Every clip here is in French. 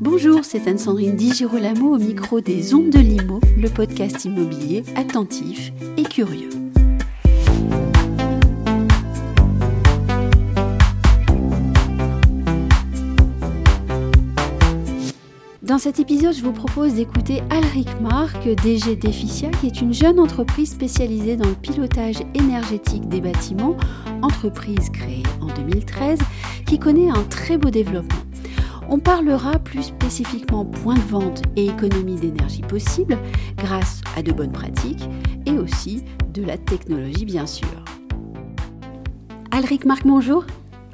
Bonjour, c'est Anne-Sandrine Di Girolamo au micro des Ondes de Limo, le podcast immobilier attentif et curieux. Dans cet épisode, je vous propose d'écouter Alric Marc, DG d'Efficia, qui est une jeune entreprise spécialisée dans le pilotage énergétique des bâtiments, entreprise créée en 2013, qui connaît un très beau développement. On parlera plus spécifiquement point de vente et économie d'énergie possible grâce à de bonnes pratiques et aussi de la technologie bien sûr. Alric Marc, bonjour.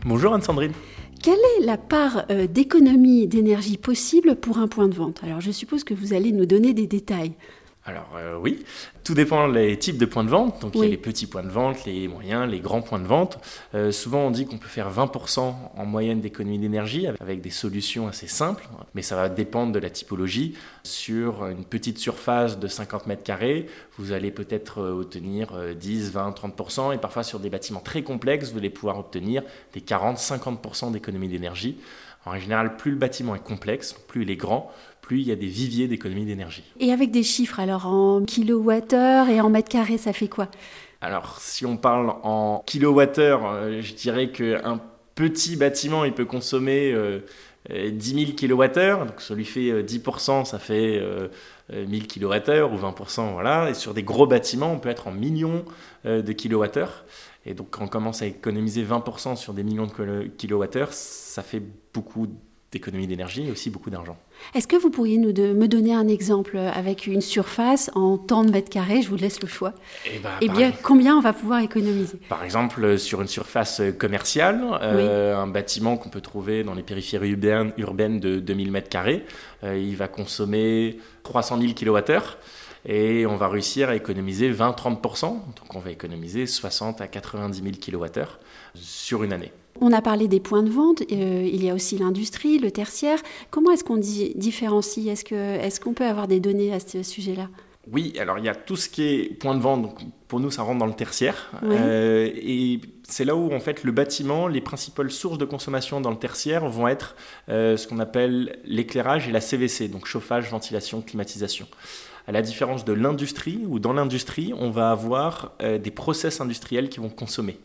Bonjour Anne-Sandrine. Quelle est la part euh, d'économie d'énergie possible pour un point de vente? Alors je suppose que vous allez nous donner des détails. Alors euh, oui, tout dépend des types de points de vente. Donc il y a les petits points de vente, les moyens, les grands points de vente. Euh, souvent on dit qu'on peut faire 20% en moyenne d'économie d'énergie avec des solutions assez simples, mais ça va dépendre de la typologie. Sur une petite surface de 50 mètres carrés, vous allez peut-être euh, obtenir 10, 20, 30%, et parfois sur des bâtiments très complexes, vous allez pouvoir obtenir des 40, 50% d'économie d'énergie. En général, plus le bâtiment est complexe, plus il est grand, plus il y a des viviers d'économie d'énergie. Et avec des chiffres, alors en kilowattheure et en mètres carrés, ça fait quoi? Alors, si on parle en kilowattheure, euh, je dirais qu'un petit bâtiment, il peut consommer 10 000 kilowattheures, donc ça lui fait 10%, euh, ça fait 1000 kilowattheures ou 20%, voilà. Et sur des gros bâtiments, on peut être en millions euh, de kilowattheures. Et donc, quand on commence à économiser 20% sur des millions de kilowattheures, ça fait beaucoup d'économie d'énergie et aussi beaucoup d'argent. Est-ce que vous pourriez nous me donner un exemple avec une surface en temps de mètres carrés? Je vous laisse le choix. Eh, ben, eh bien, combien on va pouvoir économiser? Par exemple, sur une surface commerciale, euh, un bâtiment qu'on peut trouver dans les périphéries urbaines, urbaines de 2000 mètres carrés, euh, il va consommer 300 000 kWh et on va réussir à économiser 20-30%. Donc on va économiser 60 à 90 000 kWh sur une année. On a parlé des points de vente, euh, il y a aussi l'industrie, le tertiaire. Comment est-ce qu'on différencie? Est-ce qu'on est qu'on peut avoir des données à ce sujet-là? Oui, alors il y a tout ce qui est point de vente, donc pour nous ça rentre dans le tertiaire. Euh, et c'est là où en fait le bâtiment, les principales sources de consommation dans le tertiaire vont être euh, ce qu'on appelle l'éclairage et la CVC, donc chauffage, ventilation, climatisation. À la différence de l'industrie, où dans l'industrie on va avoir des process industriels qui vont consommer.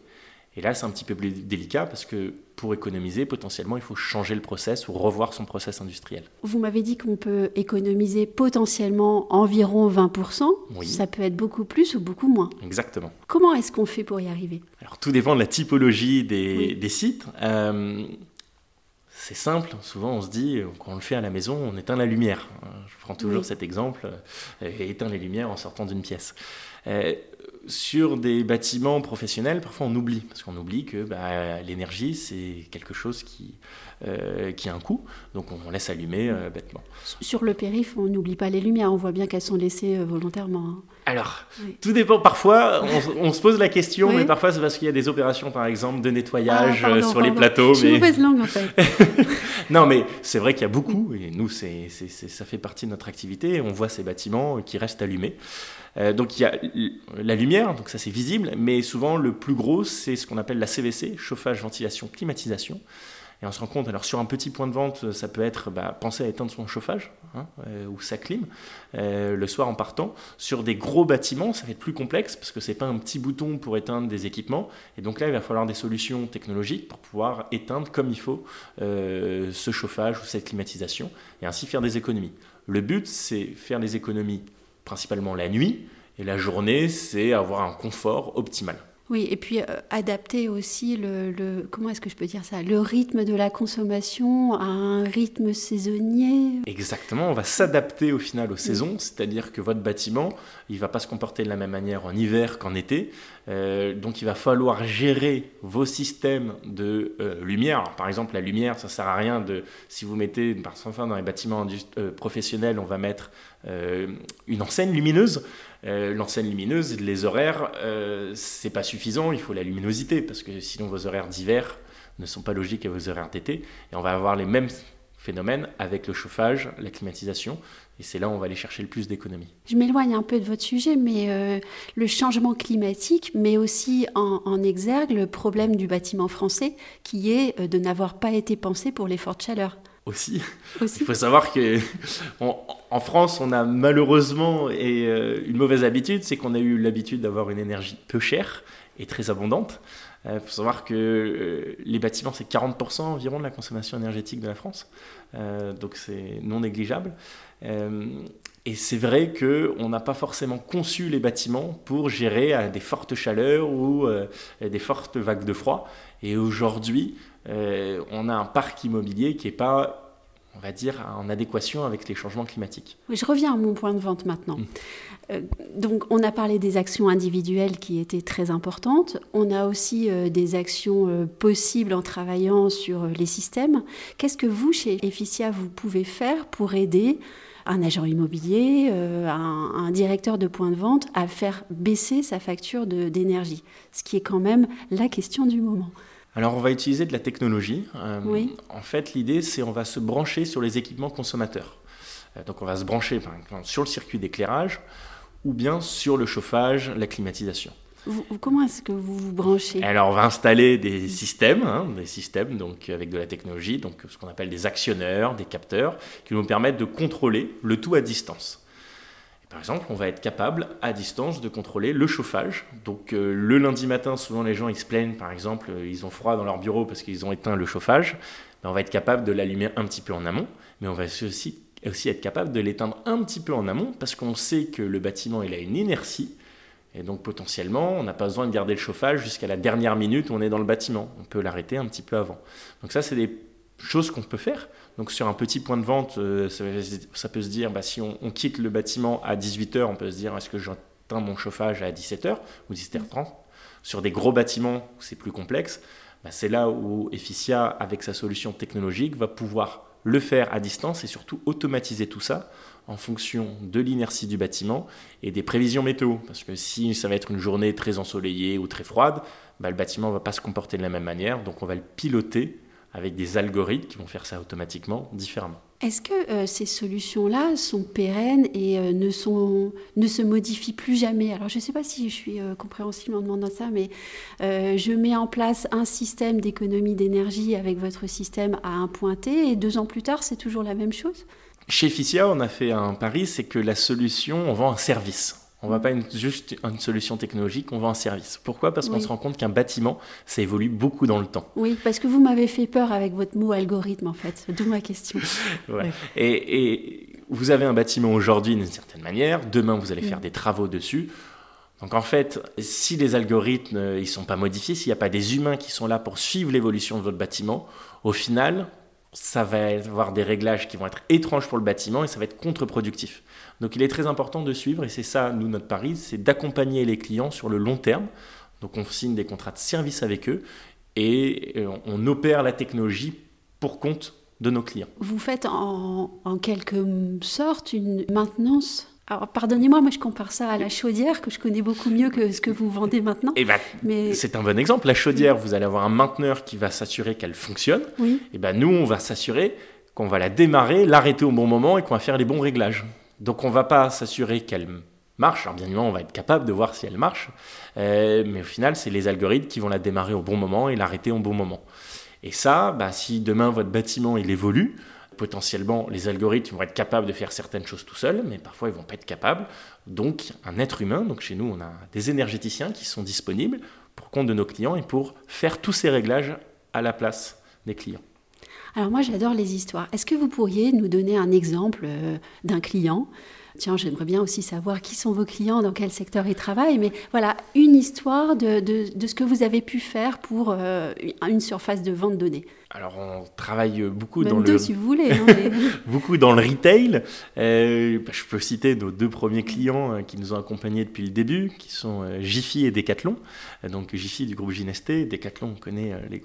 Et là, c'est un petit peu plus délicat parce que pour économiser, potentiellement, il faut changer le process ou revoir son process industriel. Vous m'avez dit qu'on peut économiser potentiellement environ 20%. Oui. Ça peut être beaucoup plus ou beaucoup moins. Exactement. Comment est-ce qu'on fait pour y arriver? Alors, tout dépend de la typologie des, des sites. Euh, c'est simple, souvent on se dit, quand on le fait à la maison, on éteint la lumière. Je prends toujours cet exemple, euh, éteint les lumières en sortant d'une pièce. Euh, sur des bâtiments professionnels, parfois on oublie, parce qu'on oublie que bah, l'énergie, c'est quelque chose qui, euh, qui a un coût, donc on laisse allumer euh, bêtement. Sur le périph', on n'oublie pas les lumières, on voit bien qu'elles sont laissées euh, volontairement. Hein. Alors, tout dépend, parfois on, se pose la question, mais parfois c'est parce qu'il y a des opérations, par exemple, de nettoyage ah, sur les plateaux. Je mais... mauvaise langue en fait. non, mais c'est vrai qu'il y a beaucoup, et nous, c'est, ça fait partie de notre activité, on voit ces bâtiments qui restent allumés. Euh, donc il y a la lumière, donc ça c'est visible, mais souvent le plus gros c'est ce qu'on appelle la CVC, chauffage, ventilation, climatisation. Et on se rend compte, alors sur un petit point de vente, ça peut être bah, penser à éteindre son chauffage hein, euh, ou sa clim euh, le soir en partant. Sur des gros bâtiments, ça va être plus complexe parce que c'est pas un petit bouton pour éteindre des équipements. Et donc là, il va falloir des solutions technologiques pour pouvoir éteindre comme il faut ce chauffage ou cette climatisation et ainsi faire des économies. Le but, c'est faire des économies principalement la nuit, et la journée, c'est avoir un confort optimal. Oui, et puis euh, adapter aussi le, comment est-ce que je peux dire ça, le rythme de la consommation à un rythme saisonnier. Exactement, on va s'adapter au final aux saisons, c'est-à-dire que votre bâtiment, il va pas se comporter de la même manière en hiver qu'en été, euh, donc il va falloir gérer vos systèmes de euh, lumière. par exemple, la lumière, ça sert à rien de si vous mettez, par exemple, dans les bâtiments professionnels, on va mettre une enseigne lumineuse. Euh, l'enseigne lumineuse, les horaires, euh, c'est pas suffisant, il faut la luminosité, parce que sinon vos horaires d'hiver ne sont pas logiques à vos horaires d'été, et on va avoir les mêmes phénomènes avec le chauffage, la climatisation, et c'est là où on va aller chercher le plus d'économies. Je m'éloigne un peu de votre sujet, mais euh, le changement climatique met aussi en, en, exergue le problème du bâtiment français, qui est de n'avoir pas été pensé pour les fortes chaleurs. aussi. Il faut savoir que en France, on a malheureusement et, une mauvaise habitude, c'est qu'on a eu l'habitude d'avoir une énergie peu chère et très abondante. Il faut savoir que les bâtiments, c'est 40% environ de la consommation énergétique de la France. donc c'est non négligeable. Et c'est vrai qu'on n'a pas forcément conçu les bâtiments pour gérer des fortes chaleurs ou euh, des fortes vagues de froid. Et aujourd'hui, euh, on a un parc immobilier qui n'est pas, on va dire, en adéquation avec les changements climatiques. je reviens à mon point de vente maintenant. Mmh. Euh, donc, on a parlé des actions individuelles qui étaient très importantes. On a aussi des actions possibles en travaillant sur les systèmes. Qu'est-ce que vous, chez Efficia, vous pouvez faire pour aider un agent immobilier, euh, un, directeur de point de vente à faire baisser sa facture d'énergie, ce qui est quand même la question du moment. Alors on va utiliser de la technologie. Euh, oui. En fait, l'idée c'est on va se brancher sur les équipements consommateurs. Euh, donc on va se brancher par exemple sur le circuit d'éclairage ou bien sur le chauffage, la climatisation comment est-ce que vous vous branchez? Alors, on va installer des systèmes, hein, des systèmes donc avec de la technologie, donc ce qu'on appelle des actionneurs, des capteurs, qui nous permettent de contrôler le tout à distance. Par exemple, on va être capable à distance de contrôler le chauffage. Donc, euh, le lundi matin, souvent les gens ils se plaignent, par exemple, euh, ils ont froid dans leur bureau parce qu'ils ont éteint le chauffage. Ben, on va être capable de l'allumer un petit peu en amont, mais on va aussi, aussi être capable de l'éteindre un petit peu en amont parce qu'on sait que le bâtiment il a une inertie et donc potentiellement, on n'a pas besoin de garder le chauffage jusqu'à la dernière minute où on est dans le bâtiment. On peut l'arrêter un petit peu avant. Donc ça, c'est des choses qu'on peut faire. Donc sur un petit point de vente, euh, ça, peut se dire, bah, si on, quitte le bâtiment à 18h, on peut se dire, est-ce que j'éteins mon chauffage à 17h ou 17h30 Sur des gros bâtiments c'est plus complexe, bah, c'est là où Efficia, avec sa solution technologique, va pouvoir le faire à distance et surtout automatiser tout ça en fonction de l'inertie du bâtiment et des prévisions météo. Parce que si ça va être une journée très ensoleillée ou très froide, bah, le bâtiment ne va pas se comporter de la même manière. Donc on va le piloter avec des algorithmes qui vont faire ça automatiquement différemment. Est-ce que euh, ces solutions-là sont pérennes et euh, ne, sont, ne se modifient plus jamais? Alors je ne sais pas si je suis euh, compréhensible en demandant ça, mais je mets en place un système d'économie d'énergie avec votre système à un point T et deux ans plus tard, c'est toujours la même chose? Chez Ficia, on a fait un pari, c'est que la solution, on vend un service. On ne vend pas juste une solution technologique, on vend un service. Pourquoi? Parce qu'on se rend compte qu'un bâtiment, ça évolue beaucoup dans le temps. Oui, parce que vous m'avez fait peur avec votre mot algorithme, en fait. D'où ma question. et, vous avez un bâtiment aujourd'hui d'une certaine manière, demain vous allez faire des travaux dessus. Donc en fait, si les algorithmes euh, ils sont pas modifiés, s'il n'y a pas des humains qui sont là pour suivre l'évolution de votre bâtiment, au final, ça va avoir des réglages qui vont être étranges pour le bâtiment et ça va être contre-productif. Donc il est très important de suivre, et c'est ça, nous, notre pari, c'est d'accompagner les clients sur le long terme. Donc on signe des contrats de service avec eux et euh, on opère la technologie pour compte de nos clients. Vous faites en, en quelque sorte une maintenance? Alors, pardonnez-moi, moi je compare ça à la chaudière que je connais beaucoup mieux que ce que vous vendez maintenant. Eh ben, Mais... C'est un bon exemple. La chaudière, vous allez avoir un mainteneur qui va s'assurer qu'elle fonctionne. Et eh ben, nous, on va s'assurer qu'on va la démarrer, l'arrêter au bon moment et qu'on va faire les bons réglages. Donc, on ne va pas s'assurer qu'elle marche. Alors, bien évidemment, on va être capable de voir si elle marche. Euh, mais au final, c'est les algorithmes qui vont la démarrer au bon moment et l'arrêter au bon moment. Et ça, bah, si demain votre bâtiment il évolue, potentiellement, les algorithmes vont être capables de faire certaines choses tout seuls, mais parfois ils vont pas être capables. Donc, un être humain, donc chez nous, on a des énergéticiens qui sont disponibles pour compte de nos clients et pour faire tous ces réglages à la place des clients. Alors moi, j'adore les histoires. Est-ce que vous pourriez nous donner un exemple euh, d'un client Tiens, j'aimerais bien aussi savoir qui sont vos clients, dans quel secteur ils travaillent, mais voilà, une histoire de, de, ce que vous avez pu faire pour euh, une surface de vente donnée. Alors, on travaille beaucoup dans le. si vous voulez. Hein, beaucoup dans le retail. Euh, bah, je peux citer nos deux premiers clients euh, qui nous ont accompagnés depuis le début, qui sont Jiffy et Decathlon. donc, Jiffy du groupe Ginesté, Decathlon, on connaît les,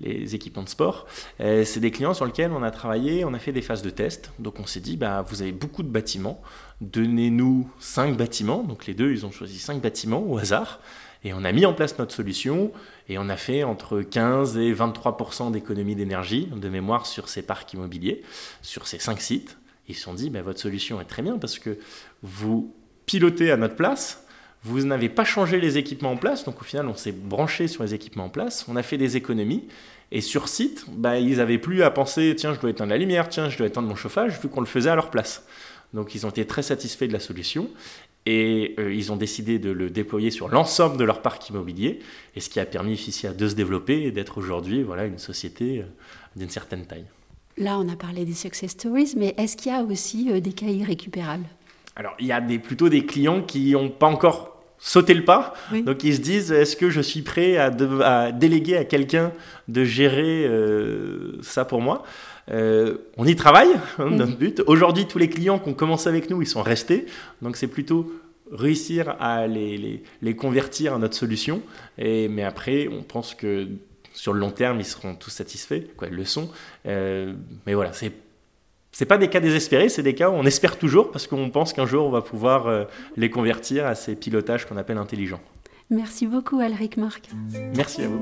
les, équipements de sport. C'est des clients sur lesquels on a travaillé, on a fait des phases de test. Donc, on s'est dit, bah, vous avez beaucoup de bâtiments, donnez-nous cinq bâtiments. Donc, les deux, ils ont choisi cinq bâtiments au hasard. Et on a mis en place notre solution et on a fait entre 15 et 23 d'économie d'énergie de mémoire sur ces parcs immobiliers, sur ces cinq sites. Ils se sont dit, ben, votre solution est très bien parce que vous pilotez à notre place, vous n'avez pas changé les équipements en place, donc au final on s'est branché sur les équipements en place, on a fait des économies, et sur site, bah, ils n'avaient plus à penser, tiens je dois éteindre la lumière, tiens je dois éteindre mon chauffage, vu qu'on le faisait à leur place. Donc ils ont été très satisfaits de la solution, et euh, ils ont décidé de le déployer sur l'ensemble de leur parc immobilier, et ce qui a permis Efficia de se développer et d'être aujourd'hui voilà, une société euh, d'une certaine taille. Là, on a parlé des success stories, mais est-ce qu'il y a aussi euh, des cas irrécupérables? Alors, il y a des, plutôt des clients qui n'ont pas encore sauté le pas, donc ils se disent est-ce que je suis prêt à, à déléguer à quelqu'un de gérer ça pour moi? On y travaille, hein, notre but. Aujourd'hui, tous les clients qui ont commencé avec nous, ils sont restés. Donc, c'est plutôt réussir à les, les, convertir à notre solution. Et, mais après, on pense que sur le long terme, ils seront tous satisfaits, quoi, ils le sont. Euh, mais voilà, c'est c'est pas des cas désespérés, c'est des cas où on espère toujours parce qu'on pense qu'un jour on va pouvoir euh, les convertir à ces pilotages qu'on appelle intelligents. Merci beaucoup, Alric Marc. Merci à vous.